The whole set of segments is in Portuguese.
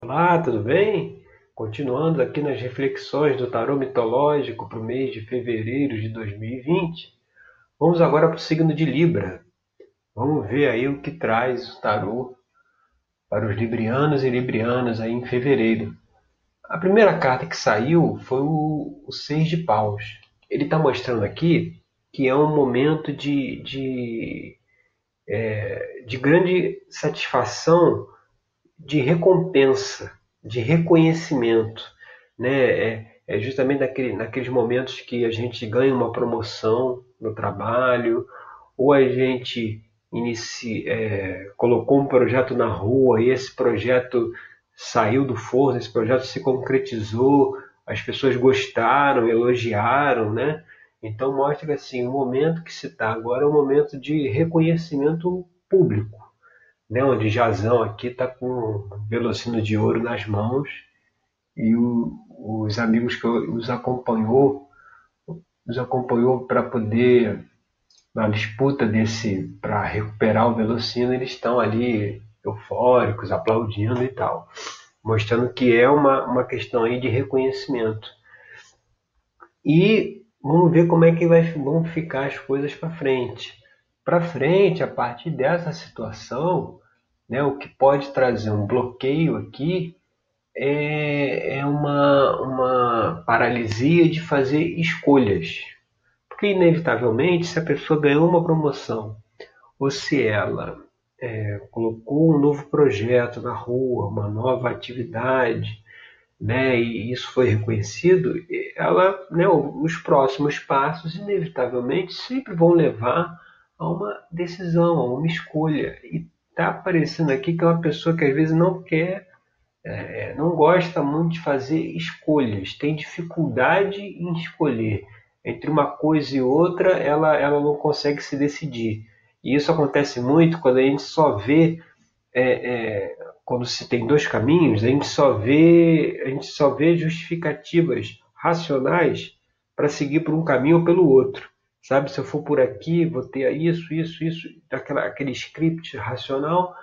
Olá, tudo bem? Continuando aqui nas reflexões do tarô mitológico para o mês de fevereiro de 2020, vamos agora para o signo de Libra. Vamos ver aí o que traz o tarô para os librianos e librianas aí em fevereiro. A primeira carta que saiu foi o, o Seis de Paus. Ele está mostrando aqui que é um momento de, de, é, de grande satisfação de recompensa, de reconhecimento, né? É, é justamente naquele, naqueles momentos que a gente ganha uma promoção no trabalho, ou a gente inicia, é, colocou um projeto na rua e esse projeto saiu do forno, esse projeto se concretizou, as pessoas gostaram, elogiaram, né? Então mostra que assim, o momento que se está agora é um momento de reconhecimento público, né, onde Jazão aqui está com um velocino de ouro nas mãos. E o, os amigos que os acompanhou, os acompanhou para poder na disputa desse para recuperar o velocino, eles estão ali eufóricos, aplaudindo e tal, mostrando que é uma, uma questão aí de reconhecimento. E vamos ver como é que vai, vão ficar as coisas para frente. Para frente, a partir dessa situação, né, o que pode trazer um bloqueio aqui é, é uma, uma paralisia de fazer escolhas. Porque, inevitavelmente, se a pessoa ganhou uma promoção ou se ela é, colocou um novo projeto na rua, uma nova atividade, né, e isso foi reconhecido, ela, né, os próximos passos, inevitavelmente, sempre vão levar a uma decisão, a uma escolha. E está aparecendo aqui que é uma pessoa que às vezes não quer, é, não gosta muito de fazer escolhas, tem dificuldade em escolher. Entre uma coisa e outra, ela, ela não consegue se decidir. E isso acontece muito quando a gente só vê, é, é, quando se tem dois caminhos, a gente só vê, a gente só vê justificativas racionais para seguir por um caminho ou pelo outro. Sabe, se eu for por aqui, vou ter isso, isso, isso, aquela, aquele script racional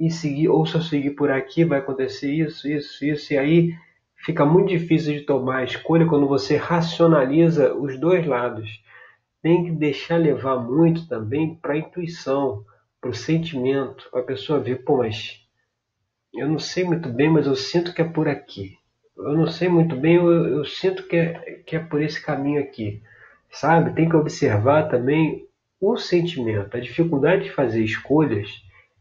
e seguir, ou se eu seguir por aqui, vai acontecer isso, isso, isso, e aí fica muito difícil de tomar a escolha quando você racionaliza os dois lados. Tem que deixar levar muito também para a intuição, para o sentimento, para a pessoa ver, pô, mas eu não sei muito bem, mas eu sinto que é por aqui. Eu não sei muito bem, eu, eu sinto que é, que é por esse caminho aqui sabe? Tem que observar também o sentimento. A dificuldade de fazer escolhas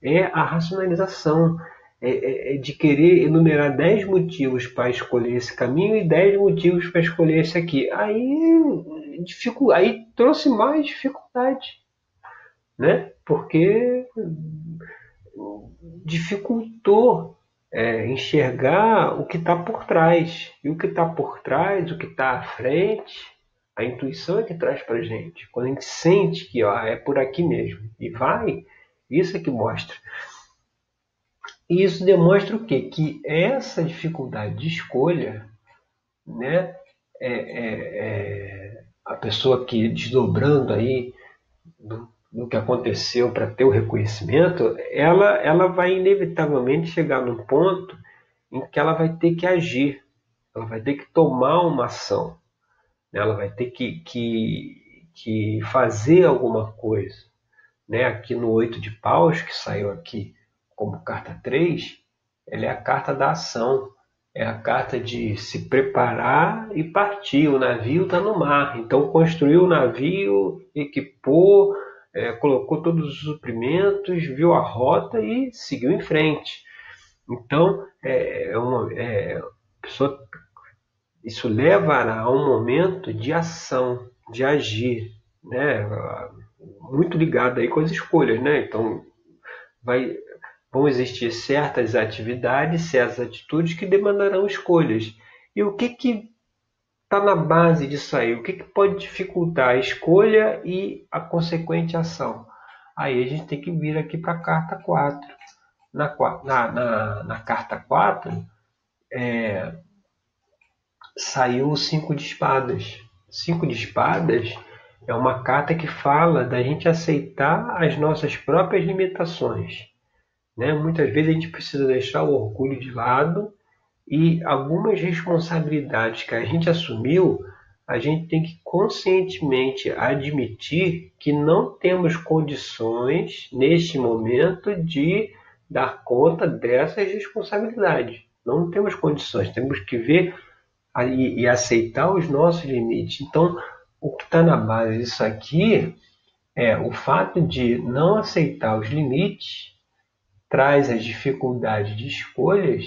é a racionalização, é, é, é de querer enumerar 10 motivos para escolher esse caminho e 10 motivos para escolher esse aqui. Aí, dificu... Aí trouxe mais dificuldade, né? Porque dificultou é, enxergar o que está por trás. E o que está por trás, o que está à frente, a intuição é que traz para gente. Quando a gente sente que ó, é por aqui mesmo e vai, isso é que mostra. E isso demonstra o quê? Que essa dificuldade de escolha, né, é, é, é a pessoa que desdobrando aí do, do que aconteceu para ter o reconhecimento, ela, ela vai inevitavelmente chegar num ponto em que ela vai ter que agir, ela vai ter que tomar uma ação ela vai ter que, que, que fazer alguma coisa. Né? Aqui no oito de paus, que saiu aqui como carta 3, ela é a carta da ação, é a carta de se preparar e partir. O navio está no mar, então construiu o navio, equipou, é, colocou todos os suprimentos, viu a rota e seguiu em frente. Então, é, é uma, é, a pessoa isso levará a um momento de ação, de agir, né? Muito ligado aí com as escolhas, né? Então, vai, vão existir certas atividades, certas atitudes que demandarão escolhas. E o que que está na base disso aí? O que, que pode dificultar a escolha e a consequente ação? Aí a gente tem que vir aqui para a carta 4. Na, na, na, na carta 4, é, saiu o Cinco de Espadas. Cinco de Espadas é uma carta que fala da gente aceitar as nossas próprias limitações. Né? Muitas vezes a gente precisa deixar o orgulho de lado e algumas responsabilidades que a gente assumiu, a gente tem que conscientemente admitir que não temos condições neste momento de dar conta dessas responsabilidades. Não temos condições, temos que ver e, e aceitar os nossos limites. Então, o que está na base disso aqui é o fato de não aceitar os limites traz as dificuldades de escolhas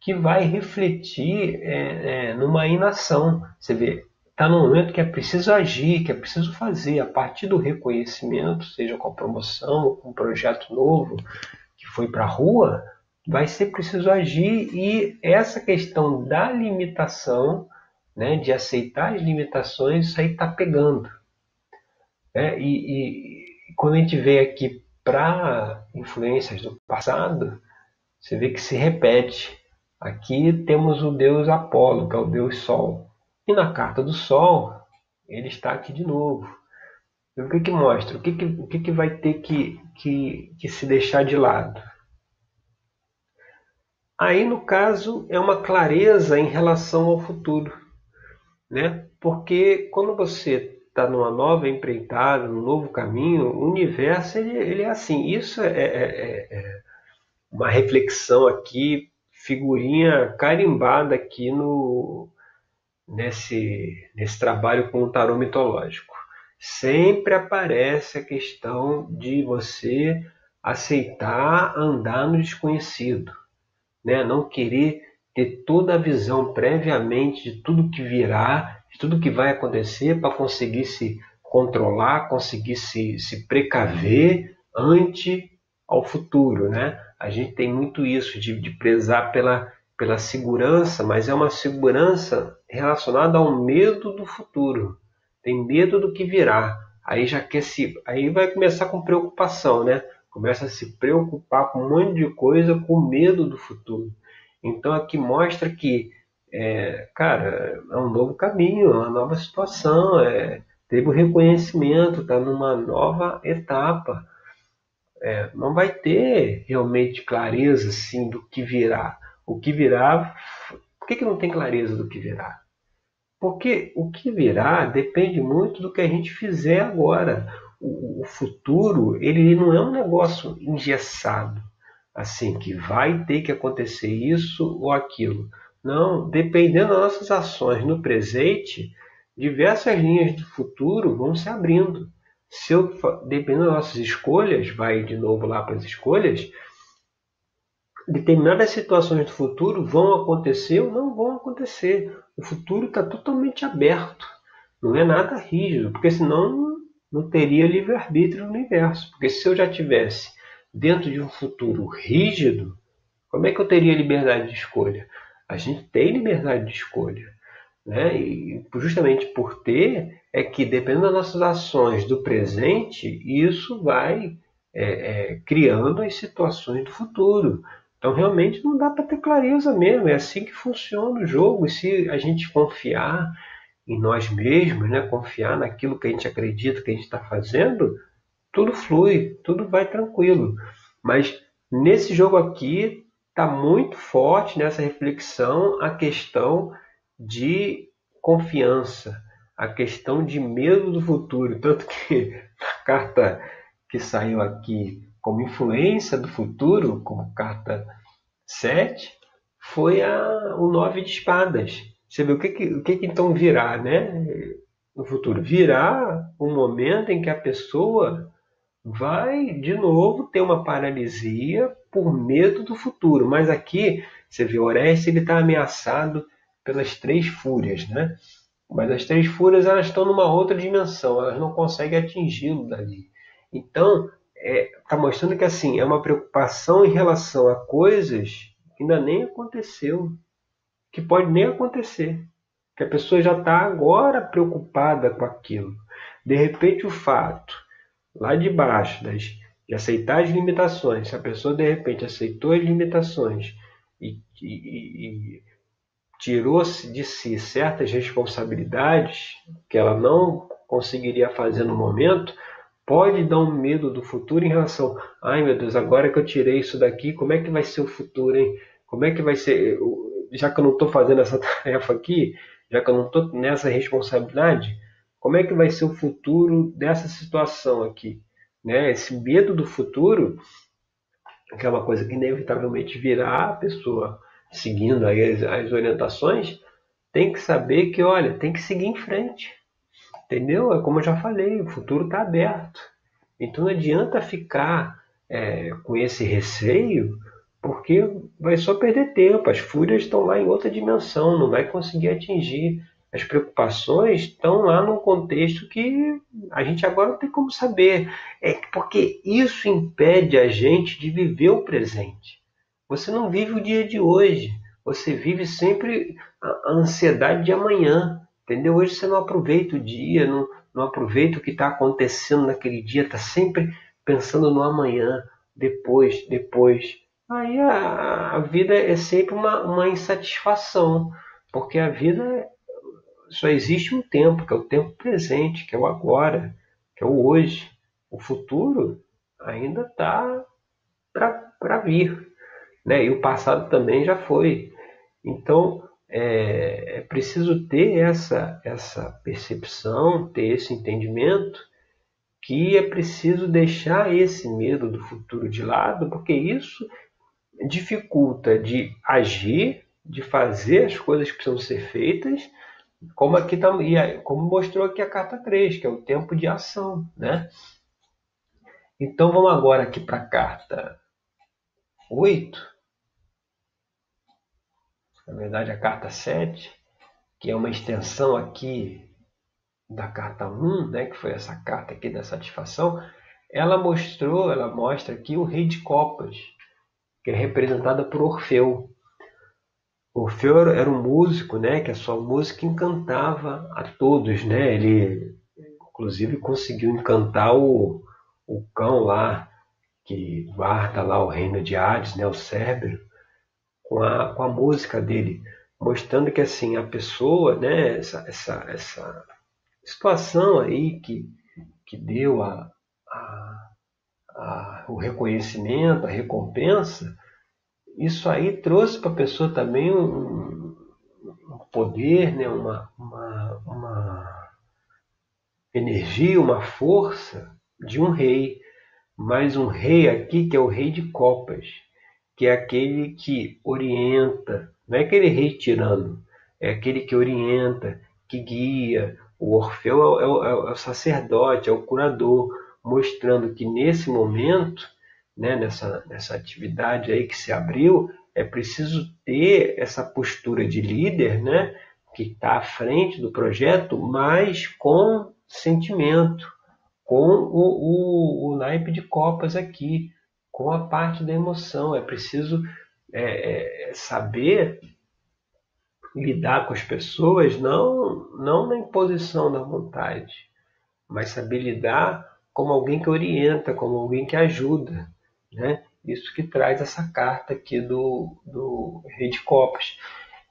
que vai refletir é, é, numa inação. Você vê, está no momento que é preciso agir, que é preciso fazer a partir do reconhecimento, seja com a promoção, com um projeto novo que foi para a rua, vai ser preciso agir e essa questão da limitação, né, de aceitar as limitações, isso aí está pegando. Né? E, e, quando a gente vê aqui para influências do passado, você vê que se repete. Aqui temos o deus Apolo, que é o deus Sol. E na carta do Sol, ele está aqui de novo. E o que, que mostra? O que, que, o que, que vai ter que, que, que se deixar de lado? Aí, no caso, é uma clareza em relação ao futuro. Né? Porque quando você está numa nova empreitada, num novo caminho, o universo ele, ele é assim. Isso é, é, é, é uma reflexão aqui, figurinha carimbada aqui no nesse, nesse trabalho com o tarô mitológico. Sempre aparece a questão de você aceitar andar no desconhecido né? não querer ter toda a visão previamente de tudo que virá, de tudo que vai acontecer para conseguir se controlar, conseguir se, se precaver ante ao futuro. Né? A gente tem muito isso de, de prezar pela, pela segurança, mas é uma segurança relacionada ao medo do futuro. Tem medo do que virá. Aí já quer se, aí vai começar com preocupação, né? Começa a se preocupar com um monte de coisa com medo do futuro. Então aqui mostra que, é, cara, é um novo caminho, é uma nova situação, é, teve o reconhecimento, está numa nova etapa. É, não vai ter realmente clareza assim, do que virá. O que virá. Por que, que não tem clareza do que virá? Porque o que virá depende muito do que a gente fizer agora o, futuro ele não é um negócio engessado, assim, que vai ter que acontecer isso ou aquilo. Não, dependendo das nossas ações no presente, diversas linhas do futuro vão se abrindo. Se eu, dependendo das nossas escolhas, vai de novo lá para as escolhas, determinadas situações do futuro vão acontecer ou não vão acontecer. O futuro está totalmente aberto, não é nada rígido, porque senão não teria livre-arbítrio no universo. Porque se eu já tivesse dentro de um futuro rígido, como é que eu teria liberdade de escolha? A gente tem liberdade de escolha. Né? E justamente por ter, é que dependendo das nossas ações do presente, isso vai é, é, criando as situações do futuro. Então realmente não dá para ter clareza mesmo, é assim que funciona o jogo. E se a gente confiar em nós mesmos, né? confiar naquilo que a gente acredita que a gente está fazendo, tudo flui, tudo vai tranquilo. Mas nesse jogo aqui está muito forte nessa reflexão a questão de confiança, a questão de medo do futuro. Tanto que na carta que saiu aqui como influência do futuro, como carta 7, foi a, o nove de espadas. Você vê o que, que, o que, que então virá, né? No futuro. Virá um momento em que a pessoa vai de novo ter uma paralisia por medo do futuro. Mas aqui, você vê, Orestes ele está ameaçado pelas três fúrias, né? Mas as três fúrias elas estão numa outra dimensão, elas não conseguem atingi-lo dali. Então, está é, tá mostrando que assim é uma preocupação em relação a coisas que ainda nem aconteceu que pode nem acontecer. Que a pessoa já está agora preocupada com aquilo. De repente, o fato lá de baixo das, de aceitar as limitações, se a pessoa de repente aceitou as limitações e, e, e tirou de si certas responsabilidades que ela não conseguiria fazer no momento, pode dar um medo do futuro em relação, ai meu Deus, agora que eu tirei isso daqui, como é que vai ser o futuro, hein? Como é que vai ser, já que eu não estou fazendo essa tarefa aqui, já que eu não estou nessa responsabilidade, como é que vai ser o futuro dessa situação aqui? Né? Esse medo do futuro, que é uma coisa que inevitavelmente virá a pessoa seguindo aí as, as orientações, tem que saber que, olha, tem que seguir em frente. Entendeu? É como eu já falei, o futuro está aberto. Então não adianta ficar é, com esse receio, porque vai só perder tempo. As fúrias estão lá em outra dimensão, não vai conseguir atingir. As preocupações estão lá num contexto que a gente agora não tem como saber. É porque isso impede a gente de viver o presente. Você não vive o dia de hoje. Você vive sempre a ansiedade de amanhã, entendeu? Hoje você não aproveita o dia, não, não aproveita o que está acontecendo naquele dia, está sempre pensando no amanhã, depois, depois. Aí a, a vida é sempre uma, uma insatisfação, porque a vida só existe um tempo, que é o tempo presente, que é o agora, que é o hoje. O futuro ainda está para vir. Né? E o passado também já foi. Então, é, é preciso ter essa, essa percepção, ter esse entendimento que é preciso deixar esse medo do futuro de lado, porque isso dificulta de agir, de fazer as coisas que precisam ser feitas, como aqui tá, como mostrou aqui a carta 3, que é o tempo de ação, né? Então vamos agora aqui para a carta 8 na verdade a carta 7, que é uma extensão aqui da carta 1, né, que foi essa carta aqui da satisfação, ela mostrou, ela mostra aqui o rei de copas, que é representada por Orfeu. Orfeu era um músico, né, que a sua música encantava a todos, né? Ele inclusive conseguiu encantar o, o cão lá que guarda lá o reino de Hades, né, o Cérbero com a, com a música dele, mostrando que assim a pessoa, né, essa, essa, essa situação aí que, que deu a, a, a, o reconhecimento, a recompensa, isso aí trouxe para a pessoa também um, um poder, né, uma, uma, uma energia, uma força de um rei, mas um rei aqui que é o rei de copas que é aquele que orienta, não é aquele rei tirano, é aquele que orienta, que guia. O Orfeu é é é o sacerdote, é o curador, mostrando que nesse momento, né, nessa, nessa atividade aí que se abriu, é preciso ter essa postura de líder, né, que está à frente do projeto, mas com sentimento, com o, o, o naipe de copas aqui, com a parte da emoção. É preciso é, é, saber lidar com as pessoas, não, não na imposição da vontade, mas saber lidar como alguém que orienta, como alguém que ajuda. Né? Isso que traz essa carta aqui do, do Rei de Copas.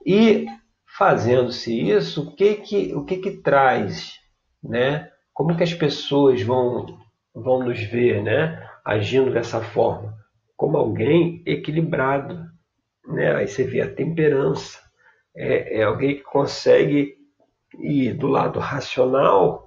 E fazendo-se isso, o que que, o que que traz? Né? Como que as pessoas vão, vão nos ver? Né? agindo dessa forma, como alguém equilibrado. Né? Aí você vê a temperança. É, é alguém que consegue ir do lado racional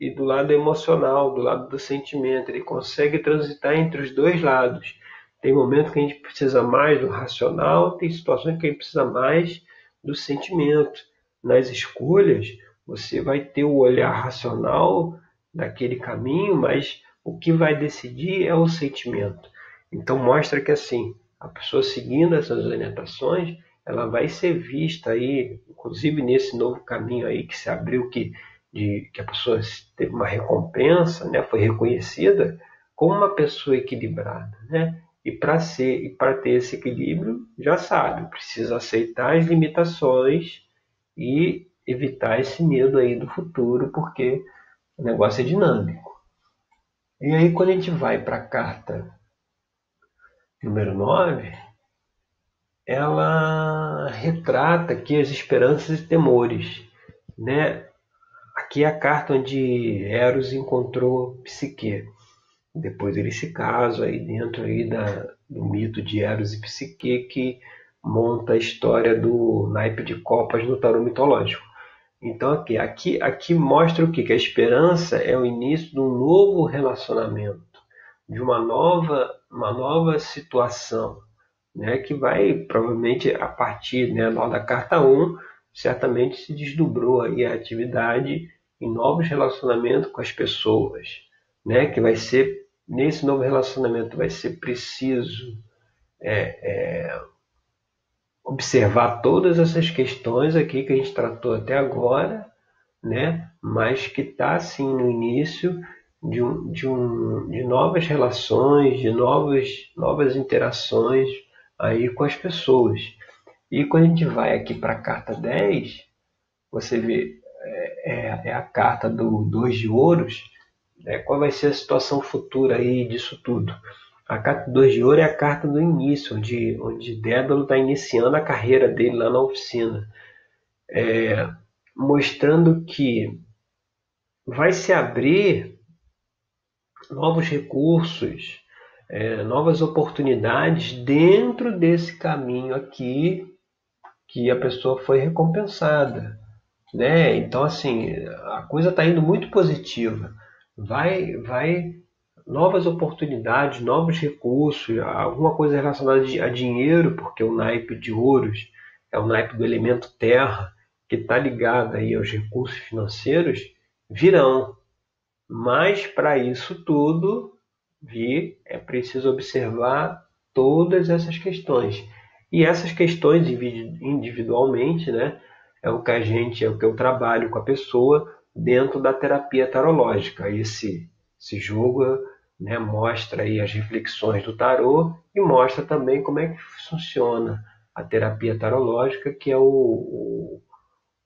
e do lado emocional, do lado do sentimento. Ele consegue transitar entre os dois lados. Tem momentos que a gente precisa mais do racional, tem situações que a gente precisa mais do sentimento. Nas escolhas, você vai ter o olhar racional daquele caminho, mas o que vai decidir é o sentimento. Então mostra que assim, a pessoa seguindo essas orientações, ela vai ser vista aí, inclusive nesse novo caminho aí que se abriu que de que a pessoa teve uma recompensa, né, foi reconhecida como uma pessoa equilibrada, né? E para ser e para ter esse equilíbrio, já sabe, precisa aceitar as limitações e evitar esse medo aí do futuro, porque o negócio é dinâmico. E aí, quando a gente vai para a carta número 9, ela retrata aqui as esperanças e temores. Né? Aqui é a carta onde Eros encontrou Psique. Depois eles se casam aí dentro aí da, do mito de Eros e Psique que monta a história do naipe de copas no tarô mitológico. Então aqui, aqui, aqui mostra o que? Que a esperança é o início de um novo relacionamento, de uma nova, uma nova situação, né? que vai provavelmente a partir né, lá da carta 1, certamente se desdobrou aí a atividade em novos relacionamentos com as pessoas, né? que vai ser, nesse novo relacionamento vai ser preciso é, é, observar todas essas questões aqui que a gente tratou até agora, né? mas que está assim no início de, um, de, um, de novas relações, de novas, novas interações aí com as pessoas. E quando a gente vai aqui para a carta 10, você vê é, é, é a carta do dois de ouros, né? qual vai ser a situação futura aí disso tudo? A carta 2 de ouro é a carta do início, onde, onde Dédalo está iniciando a carreira dele lá na oficina, é, mostrando que vai se abrir novos recursos, é, novas oportunidades dentro desse caminho aqui que a pessoa foi recompensada. Né? Então, assim, a coisa está indo muito positiva. Vai, vai novas oportunidades, novos recursos, alguma coisa relacionada a dinheiro, porque o naipe de ouros é o naipe do elemento terra, que está ligado aí aos recursos financeiros, virão. Mas para isso tudo vir, é preciso observar todas essas questões. E essas questões individualmente, né, é o que a gente, é o que eu trabalho com a pessoa dentro da terapia tarológica. Esse, esse jogo né, mostra aí as reflexões do tarô e mostra também como é que funciona a terapia tarológica, que é o, o,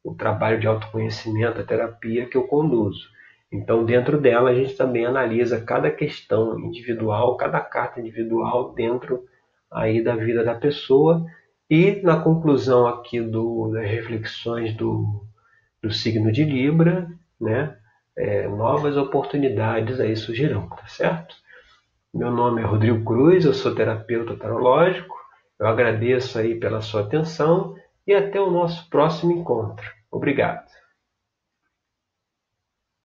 o trabalho de autoconhecimento, a terapia que eu conduzo. Então, dentro dela, a gente também analisa cada questão individual, cada carta individual dentro aí da vida da pessoa. E na conclusão aqui do, das reflexões do, do signo de Libra, né, é, novas oportunidades aí surgirão, tá certo? Meu nome é Rodrigo Cruz, eu sou terapeuta tarológico. Eu agradeço aí pela sua atenção e até o nosso próximo encontro. Obrigado.